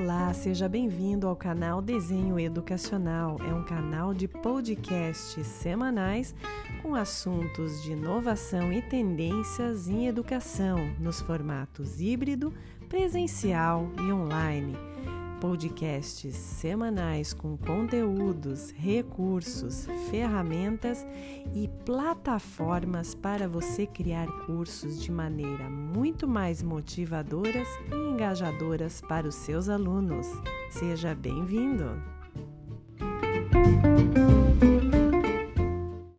Olá, seja bem-vindo ao canal Desenho Educacional. É um canal de podcasts semanais com assuntos de inovação e tendências em educação nos formatos híbrido, presencial e online podcasts semanais com conteúdos, recursos, ferramentas e plataformas para você criar cursos de maneira muito mais motivadoras e engajadoras para os seus alunos. Seja bem-vindo!